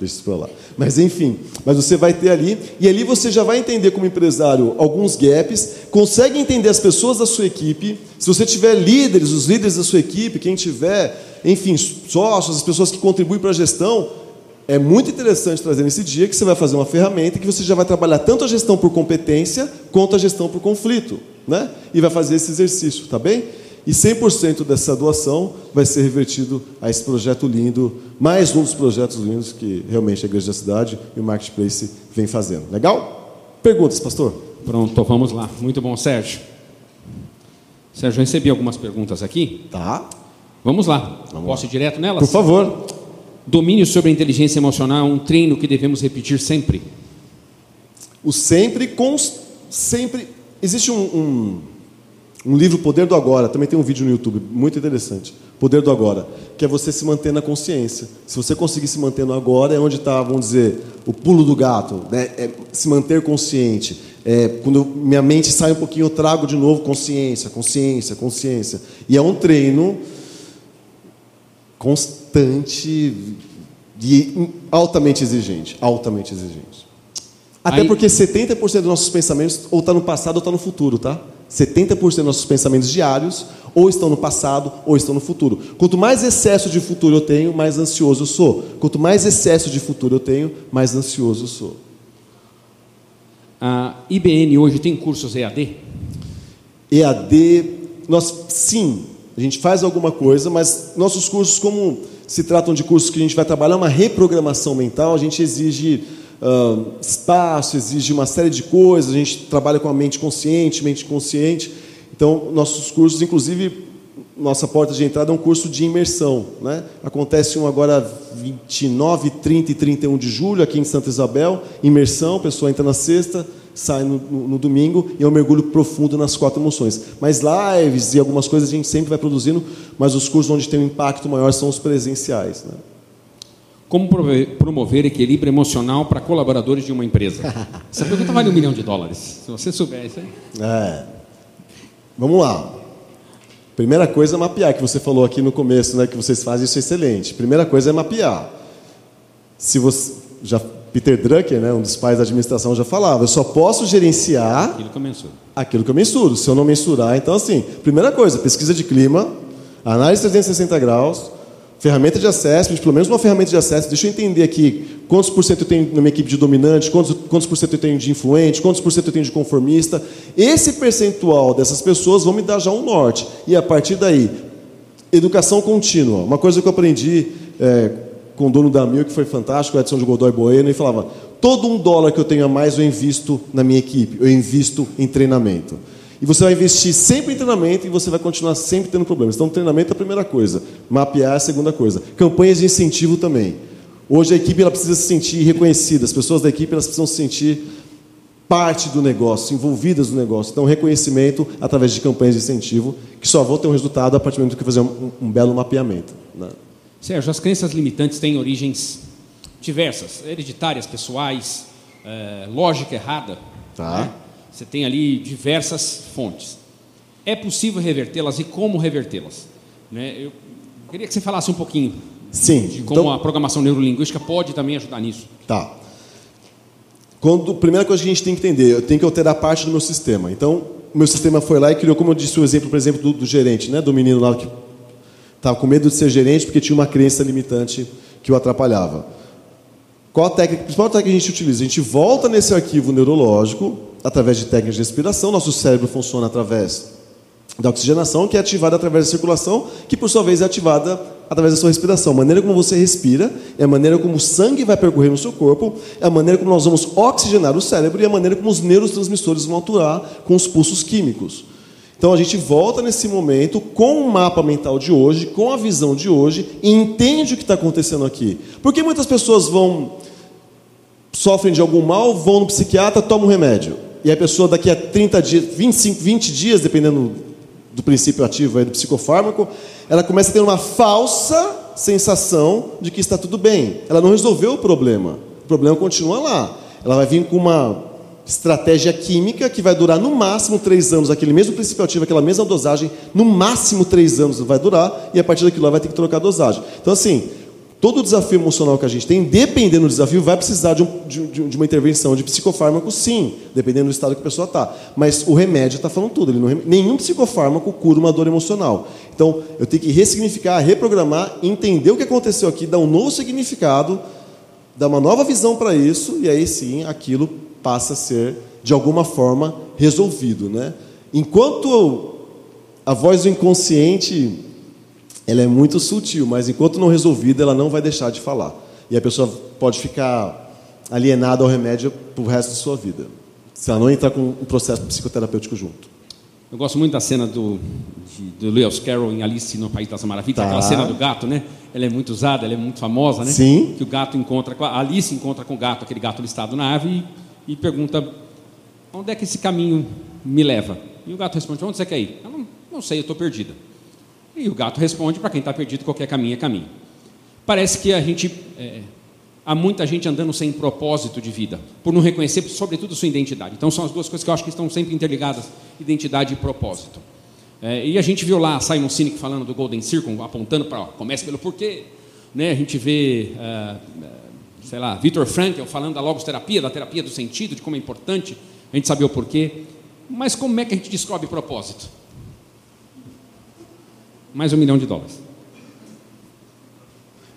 Deixa isso para lá. Mas enfim, mas você vai ter ali, e ali você já vai entender como empresário alguns gaps, consegue entender as pessoas da sua equipe. Se você tiver líderes, os líderes da sua equipe, quem tiver, enfim, sócios, as pessoas que contribuem para a gestão, é muito interessante trazer nesse dia que você vai fazer uma ferramenta que você já vai trabalhar tanto a gestão por competência quanto a gestão por conflito, né? E vai fazer esse exercício, tá bem? E 100% dessa doação vai ser revertido a esse projeto lindo, mais um dos projetos lindos que realmente a Igreja da Cidade e o Marketplace vem fazendo. Legal? Perguntas, pastor? Pronto, vamos lá. Muito bom, Sérgio. Sérgio, recebi algumas perguntas aqui. Tá. Vamos lá. Vamos Posso ir direto nelas? Por favor. Domínio sobre a inteligência emocional é um treino que devemos repetir sempre. O sempre, com sempre. Existe um, um um livro Poder do Agora, também tem um vídeo no YouTube, muito interessante. Poder do Agora, que é você se manter na consciência. Se você conseguir se manter no agora, é onde está, vamos dizer, o pulo do gato, né? É se manter consciente. É, quando minha mente sai um pouquinho, eu trago de novo consciência, consciência, consciência. E é um treino constante e altamente exigente, altamente exigente. Até Aí... porque 70% dos nossos pensamentos ou está no passado ou está no futuro, tá? 70% dos nossos pensamentos diários ou estão no passado ou estão no futuro. Quanto mais excesso de futuro eu tenho, mais ansioso eu sou. Quanto mais excesso de futuro eu tenho, mais ansioso eu sou. A IBN hoje tem cursos EAD? EAD nós sim, a gente faz alguma coisa, mas nossos cursos, como se tratam de cursos que a gente vai trabalhar uma reprogramação mental, a gente exige uh, espaço, exige uma série de coisas, a gente trabalha com a mente consciente, mente consciente. Então, nossos cursos, inclusive, nossa porta de entrada é um curso de imersão. Né? Acontece um agora 29, 30 e 31 de julho, aqui em Santa Isabel. Imersão, a pessoa entra na sexta, sai no, no, no, domingo e é um mergulho profundo nas quatro emoções. Mas lives e algumas coisas a gente sempre vai produzindo, mas os cursos onde tem um impacto maior são os presenciais. Né? Como promover equilíbrio emocional para colaboradores de uma empresa? Essa pergunta vale um milhão de dólares. Se você souber isso aí. É. Vamos lá. Primeira coisa é mapear, que você falou aqui no começo, né, que vocês fazem isso é excelente. Primeira coisa é mapear. Se você já Peter Drucker, né, um dos pais da administração, já falava: eu só posso gerenciar aquilo que eu mensuro. Aquilo que eu mensuro. Se eu não mensurar, então assim, primeira coisa, pesquisa de clima, análise 360 graus, ferramenta de acesso, pelo menos uma ferramenta de acesso. Deixa eu entender aqui quantos por cento eu tenho na minha equipe de dominante, quantos, quantos por cento eu tenho de influente, quantos por cento eu tenho de conformista. Esse percentual dessas pessoas vão me dar já um norte. E a partir daí, educação contínua. Uma coisa que eu aprendi é, com o dono da Mil, que foi fantástico, Edson de Godoy Bueno, e falava: todo um dólar que eu tenho a mais eu invisto na minha equipe, eu invisto em treinamento. E você vai investir sempre em treinamento e você vai continuar sempre tendo problemas. Então, treinamento é a primeira coisa, mapear é a segunda coisa. Campanhas de incentivo também. Hoje a equipe ela precisa se sentir reconhecida, as pessoas da equipe elas precisam se sentir parte do negócio, envolvidas no negócio. Então, reconhecimento através de campanhas de incentivo, que só vão ter um resultado a partir do momento que fazer um, um belo mapeamento. Né? Sérgio, as crenças limitantes têm origens diversas, hereditárias, pessoais, é, lógica errada. Tá. Né? Você tem ali diversas fontes. É possível revertê-las e como revertê-las? Né? Eu queria que você falasse um pouquinho Sim, de como então... a programação neurolinguística pode também ajudar nisso. Tá. Quando, primeira coisa que a gente tem que entender, eu tenho que alterar parte do meu sistema. Então, o meu sistema foi lá e criou, como eu disse o exemplo, por exemplo, do, do gerente, né, do menino lá que estava com medo de ser gerente porque tinha uma crença limitante que o atrapalhava. Qual a técnica, a principal técnica que a gente utiliza? A gente volta nesse arquivo neurológico, através de técnicas de respiração. Nosso cérebro funciona através da oxigenação, que é ativada através da circulação, que por sua vez é ativada através da sua respiração. A maneira como você respira é a maneira como o sangue vai percorrer no seu corpo, é a maneira como nós vamos oxigenar o cérebro e é a maneira como os neurotransmissores vão atuar com os pulsos químicos. Então a gente volta nesse momento com o mapa mental de hoje, com a visão de hoje e entende o que está acontecendo aqui. Porque muitas pessoas vão sofrem de algum mal, vão no psiquiatra, tomam um remédio. E a pessoa daqui a 30 dias, 25, 20 dias, dependendo do princípio ativo aí do psicofármaco, ela começa a ter uma falsa sensação de que está tudo bem. Ela não resolveu o problema. O problema continua lá. Ela vai vir com uma estratégia química que vai durar no máximo três anos, aquele mesmo princípio ativo, aquela mesma dosagem, no máximo três anos vai durar, e a partir daquilo lá vai ter que trocar a dosagem. Então, assim, todo desafio emocional que a gente tem, dependendo do desafio, vai precisar de, um, de, de uma intervenção de psicofármaco, sim, dependendo do estado que a pessoa está. Mas o remédio está falando tudo. Não, nenhum psicofármaco cura uma dor emocional. Então, eu tenho que ressignificar, reprogramar, entender o que aconteceu aqui, dar um novo significado, dar uma nova visão para isso, e aí sim aquilo passa a ser, de alguma forma, resolvido. Né? Enquanto a voz do inconsciente ela é muito sutil, mas enquanto não resolvida, ela não vai deixar de falar. E a pessoa pode ficar alienada ao remédio para o resto da sua vida, se ela não entrar com um processo psicoterapêutico junto. Eu gosto muito da cena do, de, do Lewis Carroll em Alice no País das Maravilhas, tá. aquela cena do gato, né? Ela é muito usada, ela é muito famosa, né? Sim. Que o gato encontra, a Alice encontra com o gato, aquele gato listado na árvore, e, e pergunta: onde é que esse caminho me leva? E o gato responde: onde você quer ir? Ela não, não sei, eu estou perdida. E o gato responde: para quem está perdido, qualquer caminho é caminho. Parece que a gente. É, há muita gente andando sem propósito de vida, por não reconhecer, sobretudo, sua identidade. Então, são as duas coisas que eu acho que estão sempre interligadas: identidade e propósito. É, e a gente viu lá Simon Sinek falando do Golden Circle, apontando para, comece pelo porquê. Né? A gente vê, é, sei lá, Viktor Frankl falando da logoterapia, da terapia do sentido, de como é importante a gente saber o porquê. Mas como é que a gente descobre propósito? Mais um milhão de dólares.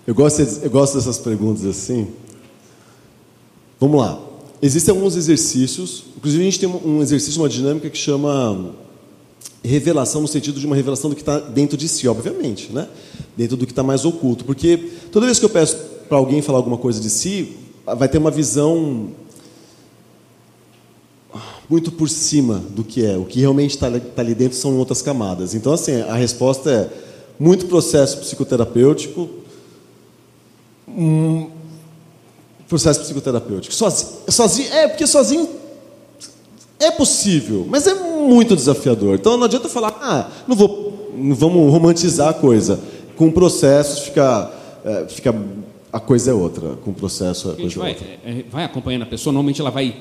Eu gosto, eu gosto dessas perguntas assim. Vamos lá. Existem alguns exercícios, inclusive a gente tem um exercício, uma dinâmica que chama revelação no sentido de uma revelação do que está dentro de si, obviamente, né? dentro do que está mais oculto. Porque toda vez que eu peço para alguém falar alguma coisa de si, vai ter uma visão muito por cima do que é. O que realmente está tá ali dentro são outras camadas. Então, assim, a resposta é muito processo psicoterapêutico, um processo psicoterapêutico. Sozinho, sozinho, é, porque sozinho é possível, mas é muito desafiador. Então não adianta falar, ah, não vou, não vamos romantizar a coisa. Com processos fica, é, fica a coisa é outra. Com o processo a, a coisa vai, é outra. É, vai acompanhando a pessoa, normalmente ela vai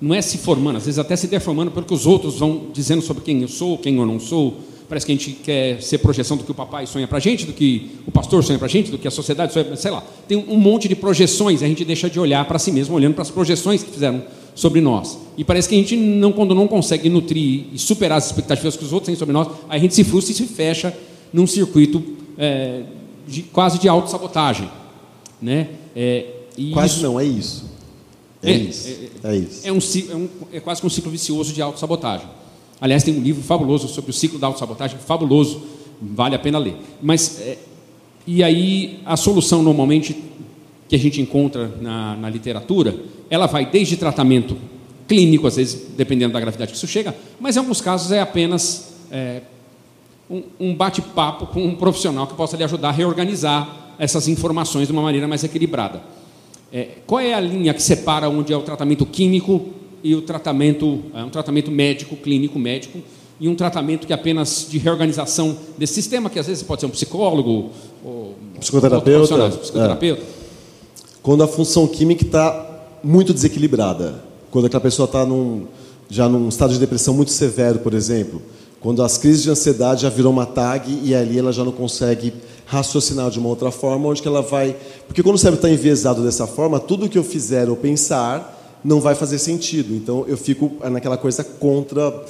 não é se formando, às vezes até se deformando pelo que os outros vão dizendo sobre quem eu sou, quem eu não sou. Parece que a gente quer ser projeção do que o papai sonha para a gente, do que o pastor sonha para a gente, do que a sociedade sonha, sei lá. Tem um monte de projeções, a gente deixa de olhar para si mesmo, olhando para as projeções que fizeram sobre nós. E parece que a gente, não, quando não consegue nutrir e superar as expectativas que os outros têm sobre nós, a gente se frustra e se fecha num circuito é, de, quase de autossabotagem. Né? É, quase isso, não, é isso. É, é isso. É, é isso. É, um, é, um, é quase que um ciclo vicioso de autossabotagem. Aliás, tem um livro fabuloso sobre o ciclo da autossabotagem, fabuloso, vale a pena ler. Mas, é, e aí, a solução normalmente que a gente encontra na, na literatura, ela vai desde tratamento clínico, às vezes, dependendo da gravidade que isso chega, mas em alguns casos é apenas é, um, um bate-papo com um profissional que possa lhe ajudar a reorganizar essas informações de uma maneira mais equilibrada. É, qual é a linha que separa onde é o tratamento químico e o tratamento, é, um tratamento médico, clínico médico, e um tratamento que é apenas de reorganização desse sistema, que às vezes pode ser um psicólogo, ou psicoterapeuta. psicoterapeuta. É. Quando a função química está muito desequilibrada, quando aquela pessoa está num, já num estado de depressão muito severo, por exemplo, quando as crises de ansiedade já viram uma tag e ali ela já não consegue raciocinar de uma outra forma, onde que ela vai. Porque quando o cérebro está enviesado dessa forma, tudo que eu fizer ou pensar não vai fazer sentido. Então eu fico naquela coisa contra.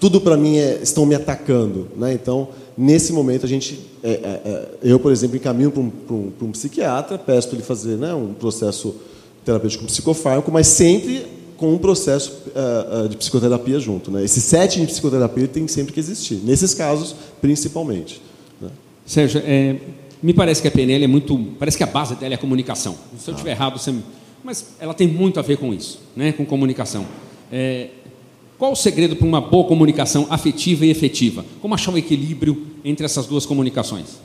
Tudo para mim é, estão me atacando, né? Então nesse momento a gente, é, é, é eu por exemplo encaminho para um, um, um, psiquiatra, peço para ele fazer né, um processo terapêutico psicofármaco, mas sempre com um processo uh, uh, de psicoterapia junto, né? Esse setting de psicoterapia tem sempre que existir. Nesses casos, principalmente. Sérgio, é, me parece que a PNL é muito. Parece que a base dela é a comunicação. Se eu estiver ah. errado, você. Mas ela tem muito a ver com isso, né? com comunicação. É, qual o segredo para uma boa comunicação afetiva e efetiva? Como achar o equilíbrio entre essas duas comunicações?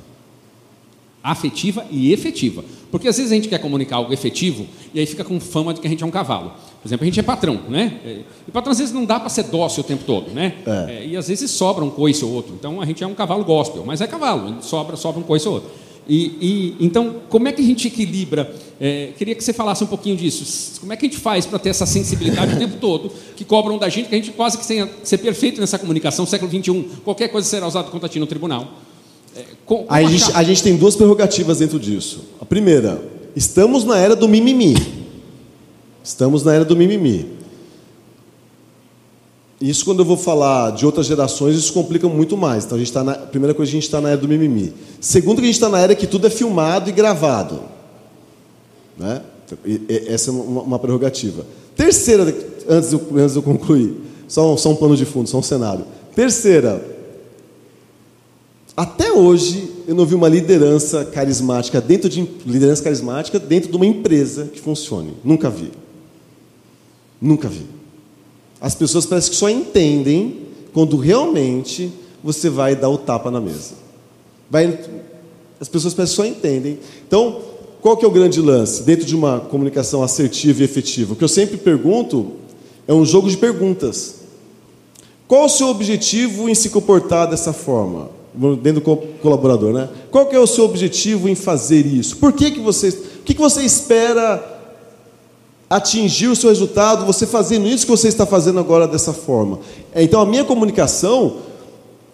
Afetiva e efetiva. Porque às vezes a gente quer comunicar algo efetivo e aí fica com fama de que a gente é um cavalo. Por exemplo, a gente é patrão, né? É, e patrão às vezes não dá para ser dócil o tempo todo, né? É. É, e às vezes sobra um coice ou outro. Então a gente é um cavalo gospel, mas é cavalo, sobra, sobra um coice ou outro. E, e, então, como é que a gente equilibra? É, queria que você falasse um pouquinho disso. Como é que a gente faz para ter essa sensibilidade o tempo todo, que cobram da gente, que a gente quase que tem ser perfeito nessa comunicação, século XXI, qualquer coisa será usada contra ti no tribunal. É, a, gente, a gente tem duas prerrogativas dentro disso. A primeira, estamos na era do mimimi. Estamos na era do mimimi. Isso, quando eu vou falar de outras gerações, isso complica muito mais. Então, a gente está na primeira coisa, a gente está na era do mimimi. Segundo, que a gente está na era que tudo é filmado e gravado. Né? Essa é uma, uma prerrogativa. Terceira, antes de, eu, antes de eu concluir, só, só um pano de fundo, só um cenário. Terceira, até hoje eu não vi uma liderança carismática dentro de liderança carismática dentro de uma empresa que funcione. Nunca vi. Nunca vi. As pessoas parecem que só entendem quando realmente você vai dar o tapa na mesa. Vai, as pessoas parecem que só entendem. Então, qual que é o grande lance dentro de uma comunicação assertiva e efetiva? O que eu sempre pergunto é um jogo de perguntas. Qual o seu objetivo em se comportar dessa forma? Dentro do colaborador, né? Qual que é o seu objetivo em fazer isso? Por que, que você, o que, que você espera atingir o seu resultado você fazendo isso que você está fazendo agora dessa forma. É, então, a minha comunicação,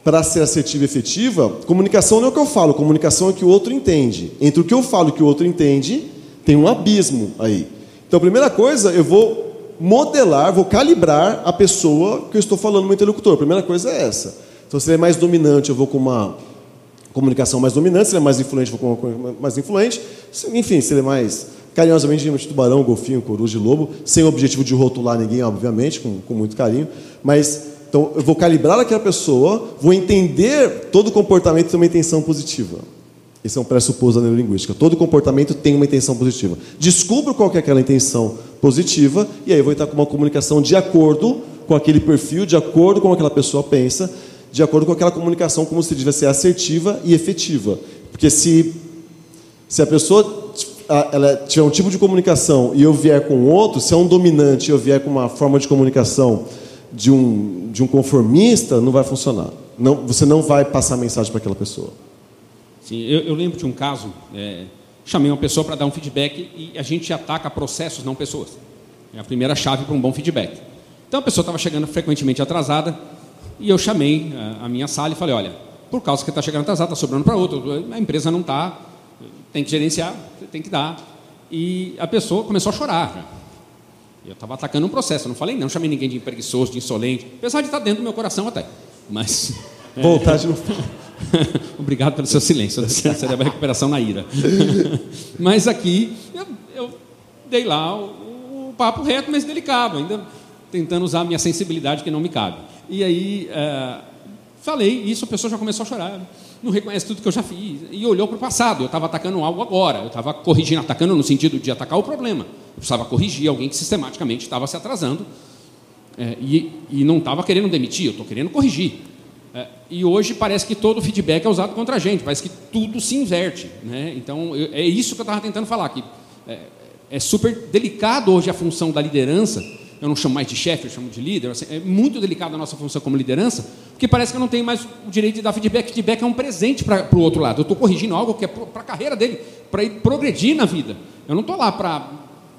para ser assertiva e efetiva, comunicação não é o que eu falo, comunicação é o que o outro entende. Entre o que eu falo e o que o outro entende, tem um abismo aí. Então, a primeira coisa, eu vou modelar, vou calibrar a pessoa que eu estou falando, meu interlocutor. A primeira coisa é essa. Então, se ele é mais dominante, eu vou com uma comunicação mais dominante, se ele é mais influente, eu vou com uma mais influente. Enfim, se ele é mais carinhosamente de tubarão, golfinho, coruja e lobo, sem o objetivo de rotular ninguém, obviamente, com, com muito carinho, mas Então, eu vou calibrar aquela pessoa, vou entender todo comportamento tem uma intenção positiva. Esse é um pressuposto da neurolinguística. Todo comportamento tem uma intenção positiva. Descubro qual é aquela intenção positiva e aí eu vou estar com uma comunicação de acordo com aquele perfil, de acordo com aquela pessoa pensa, de acordo com aquela comunicação, como se devia ser assertiva e efetiva. Porque se, se a pessoa ela tiver um tipo de comunicação e eu vier com outro, se é um dominante e eu vier com uma forma de comunicação de um, de um conformista, não vai funcionar. Não, você não vai passar mensagem para aquela pessoa. Sim, eu, eu, lembro de um caso, é, chamei uma pessoa para dar um feedback e a gente ataca processos, não pessoas. É a primeira chave para um bom feedback. Então a pessoa estava chegando frequentemente atrasada e eu chamei a, a minha sala e falei, olha, por causa que está chegando atrasada, está sobrando para outro, a empresa não está, tem que gerenciar, tem que dar. E a pessoa começou a chorar. Eu estava atacando um processo, não falei não, chamei ninguém de preguiçoso, de insolente, apesar de estar tá dentro do meu coração até. Mas. Vontade no. Obrigado pelo seu silêncio, você deve a recuperação na ira. mas aqui eu, eu dei lá o, o, papo reto, mas delicado, ainda tentando usar a minha sensibilidade que não me cabe. E aí é, falei isso, a pessoa já começou a chorar. Não reconhece tudo que eu já fiz. E olhou para o passado. Eu estava atacando algo agora. Eu estava corrigindo, atacando no sentido de atacar o problema. Eu precisava corrigir alguém que sistematicamente estava se atrasando. É, e, e, não estava querendo demitir, eu estou querendo corrigir. É, e hoje parece que todo feedback é usado contra a gente, parece que tudo se inverte. Né? Então, eu, é isso que eu estava tentando falar, que é, é, super delicado hoje a função da liderança, eu não chamo mais de chefe, eu chamo de líder, assim, é muito delicado a nossa função como liderança, porque parece que eu não tenho mais o direito de dar feedback, feedback é um presente para o outro lado, eu estou corrigindo algo que é para a carreira dele, para ele progredir na vida. Eu não estou lá para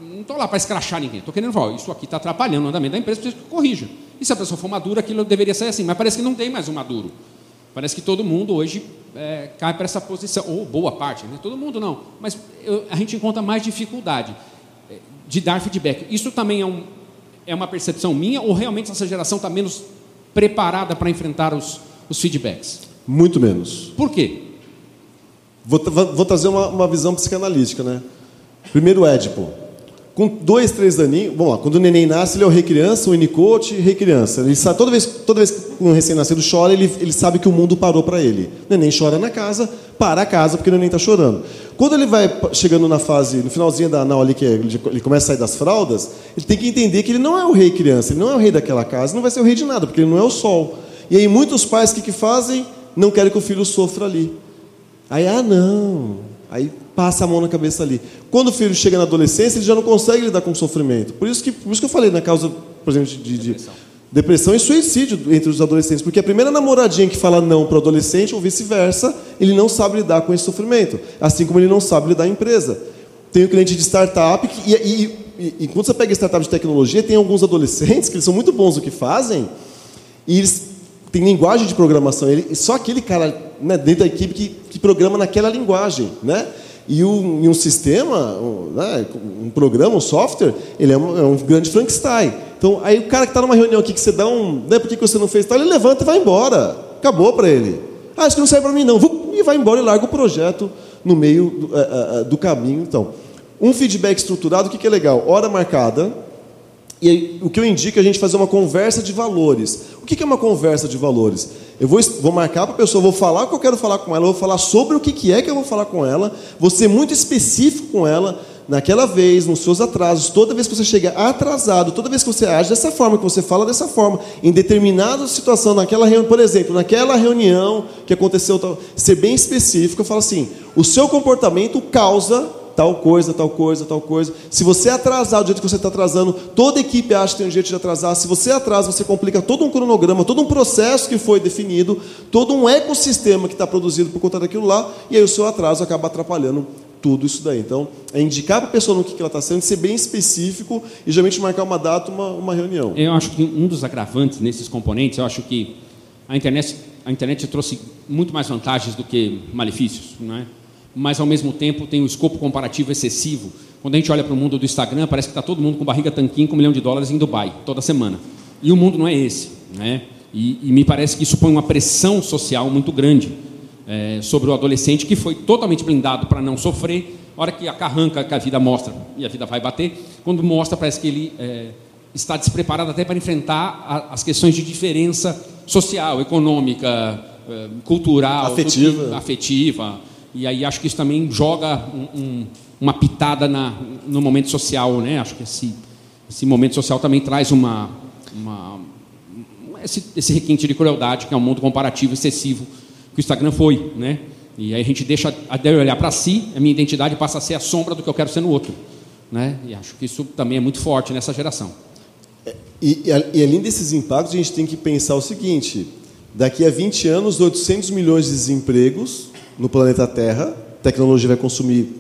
não estou lá para escrachar ninguém, estou querendo falar, isso aqui está atrapalhando o andamento da empresa, preciso que corrija. E se a pessoa for madura, aquilo deveria ser assim, mas parece que não tem mais um maduro. Parece que todo mundo hoje é, cai para essa posição, ou boa parte, né? todo mundo não, mas eu, a gente encontra mais dificuldade é, de dar feedback. Isso também é, um, é uma percepção minha, ou realmente essa geração está menos preparada para enfrentar os, os feedbacks? Muito menos. Por quê? Vou, vou trazer uma, uma visão psicanalítica, né? Primeiro, Édipo com dois, três aninhos, bom, quando o neném nasce, ele é o rei criança, o unicote, rei criança. Ele sabe, toda vez, toda vez que um recém-nascido chora, ele, ele sabe que o mundo parou para ele. O neném chora na casa, para a casa porque o neném está chorando. Quando ele vai chegando na fase, no finalzinho da anal ali, que ele começa a sair das fraldas, ele tem que entender que ele não é o rei criança, ele não é o rei daquela casa, não vai ser o rei de nada, porque ele não é o sol. E aí muitos pais o que, que fazem? Não querem que o filho sofra ali. Aí, ah, não. Aí passa a mão na cabeça ali. Quando o filho chega na adolescência, ele já não consegue lidar com o sofrimento. Por isso que, por isso que eu falei na causa, por exemplo, de, de depressão. depressão. e suicídio entre os adolescentes. Porque a primeira namoradinha que fala não para o adolescente, ou vice-versa, ele não sabe lidar com esse sofrimento. Assim como ele não sabe lidar em empresa. Tem um cliente de startup, que, e, e, e, quando você pega startup de tecnologia, tem alguns adolescentes que eles são muito bons no que fazem, e eles têm linguagem de programação. Ele, só aquele cara né, dentro da equipe que, que programa naquela linguagem. Né? E um, um sistema, um, né, um, programa, um software, ele é um, é um grande Frankenstein. Então, aí o cara que está numa reunião aqui, que você dá um. Né, por que você não fez tal? Ele levanta e vai embora. Acabou para ele. Ah, isso que não serve para mim, não. E vai embora e larga o projeto no meio do, uh, do caminho. Então, um feedback estruturado, o que, que é legal? Hora marcada. E aí, o que eu indico é a gente fazer uma conversa de valores. O que, que é uma conversa de valores? Eu vou, vou marcar para a pessoa, vou falar o que eu quero falar com ela, vou falar sobre o que, que é que eu vou falar com ela, vou ser muito específico com ela, naquela vez, nos seus atrasos, toda vez que você chega atrasado, toda vez que você age dessa forma, que você fala dessa forma, em determinada situação, naquela reunião, por exemplo, naquela reunião que aconteceu, ser bem específico, eu falo assim: o seu comportamento causa tal coisa, tal coisa, tal coisa. Se você atrasar do jeito que você está atrasando, toda equipe acha que tem um jeito de atrasar. Se você atrasa, você complica todo um cronograma, todo um processo que foi definido, todo um ecossistema que está produzido por conta daquilo lá, e aí o seu atraso acaba atrapalhando tudo isso daí. Então, é indicar para a pessoa no que ela está sendo, ser bem específico e geralmente marcar uma data, uma, uma reunião. Eu acho que um dos agravantes nesses componentes, eu acho que a internet, a internet trouxe muito mais vantagens do que malefícios, não é? Mas ao mesmo tempo tem um escopo comparativo excessivo. Quando a gente olha para o mundo do Instagram, parece que está todo mundo com barriga tanquinho com um milhão de dólares em Dubai, toda semana. E o mundo não é esse. Né? E, e me parece que isso põe uma pressão social muito grande é, sobre o adolescente, que foi totalmente blindado para não sofrer. A hora que a carranca que a vida mostra, e a vida vai bater, quando mostra, parece que ele é, está despreparada até para enfrentar a, as questões de diferença social, econômica, eh, cultural, afetiva. Tudo, afetiva. E aí acho que isso também joga um, um, uma pitada na, no momento social, né? Acho que esse, esse momento social também traz uma, uma esse, esse requinte de crueldade, que é um mundo comparativo excessivo que o Instagram foi, né? E aí a gente deixa de olhar para si, a minha identidade passa a ser a sombra do que eu quero ser no outro, né? E acho que isso também é muito forte nessa geração. E, e, além desses impactos, a gente tem que pensar o seguinte: daqui a 20 anos, 800 milhões de desempregos no planeta Terra, a tecnologia vai consumir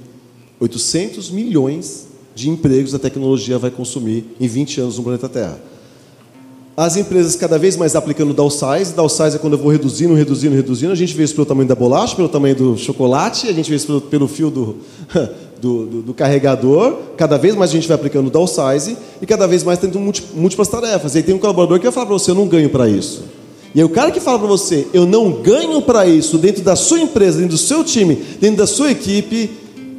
800 milhões de empregos a tecnologia vai consumir em 20 anos no planeta Terra. As empresas cada vez mais aplicando downsize. Downsize é quando eu vou reduzindo, reduzindo, reduzindo. A gente vê isso pelo tamanho da bolacha, pelo tamanho do chocolate, a gente vê isso pelo, pelo fio do, do, do, do, carregador. Cada vez mais a gente vai aplicando downsize e cada vez mais tendo múltiplas tarefas. E aí tem um colaborador que vai falar para você, eu não ganho para isso. E aí o cara que fala para você, eu não ganho para isso dentro da sua empresa, dentro do seu time, dentro da sua equipe,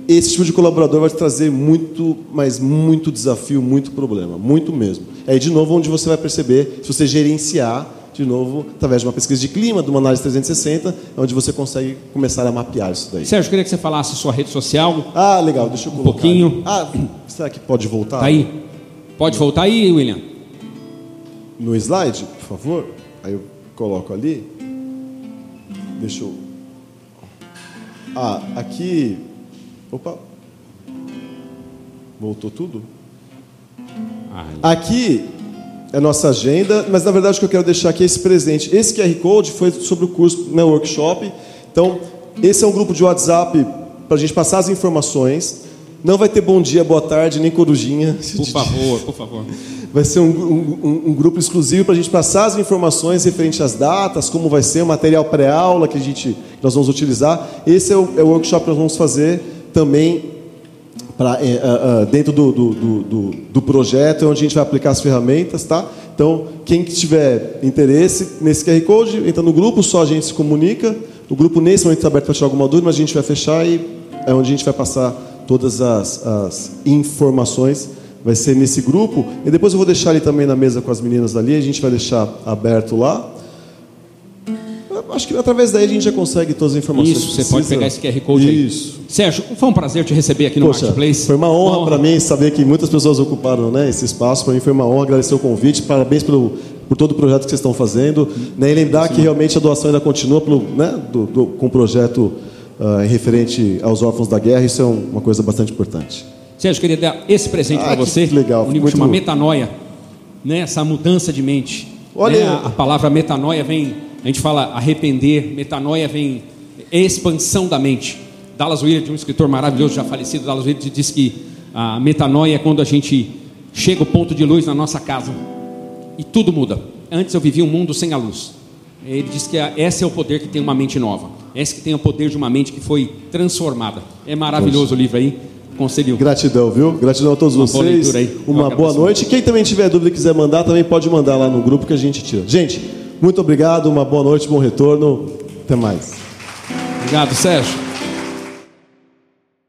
esse tipo de colaborador vai te trazer muito, mas muito desafio, muito problema, muito mesmo. É de novo, onde você vai perceber, se você gerenciar, de novo, através de uma pesquisa de clima, de uma análise 360, é onde você consegue começar a mapear isso daí. Sérgio, queria que você falasse sua rede social. Ah, legal, deixa eu colocar. Um pouquinho. Ah, será que pode voltar? Tá aí. Pode voltar aí, William? No slide, por favor. Aí eu coloco ali. Deixa eu. Ah, aqui Opa. Voltou tudo? Aqui é a nossa agenda, mas na verdade o que eu quero deixar aqui é esse presente. Esse QR Code foi sobre o curso, né, workshop. Então, esse é um grupo de WhatsApp para a gente passar as informações. Não vai ter bom dia, boa tarde, nem corujinha. Por favor, por favor. Vai ser um, um, um grupo exclusivo para a gente passar as informações referentes às datas, como vai ser, o material pré-aula que a gente que nós vamos utilizar. Esse é o, é o workshop que nós vamos fazer também pra, é, uh, dentro do, do, do, do, projeto, é onde a gente vai aplicar as ferramentas, tá? Então, quem tiver interesse nesse QR Code, entra no grupo, só a gente se comunica. O grupo nesse momento está aberto para tirar alguma dúvida, mas a gente vai fechar e é onde a gente vai passar todas as, as informações. Vai ser nesse grupo. E depois eu vou deixar ele também na mesa com as meninas ali, a gente vai deixar aberto lá acho que através daí a gente já consegue todas as informações. Isso, você pode pegar esse QR Code aí. Isso. Sérgio, foi um prazer te receber aqui no Poxa, Marketplace. Foi uma honra, para mim saber que muitas pessoas ocuparam né, esse espaço. Para mim foi uma honra agradecer o convite. Parabéns pelo, por todo o projeto que vocês estão fazendo. Né, e lembrar Sim. que realmente a doação ainda continua pelo, né, do, do, com o projeto uh, referente aos órfãos da guerra. Isso é um, uma coisa bastante importante. Sérgio, queria dar esse presente ah, para você. Legal. Um livro chama Metanoia. Né, essa mudança de mente. Olha, né, a, a palavra metanoia vem a gente fala arrepender, metanoia vem expansão da mente. Dallas Willard, um escritor maravilhoso, já falecido, Dallas Willard diz que a metanoia é quando a gente chega ao ponto de luz na nossa casa e tudo muda. Antes eu vivia um mundo sem a luz. Ele diz que esse é o poder que tem uma mente nova. Esse que tem o poder de uma mente que foi transformada. É maravilhoso Poxa. o livro aí. Conselho. Gratidão, viu? Gratidão a todos uma vocês. Boa uma boa noite. Quem também tiver dúvida e quiser mandar, também pode mandar lá no grupo que a gente tira. Gente, muito obrigado, uma boa noite, bom retorno. Até mais. Obrigado, Sérgio.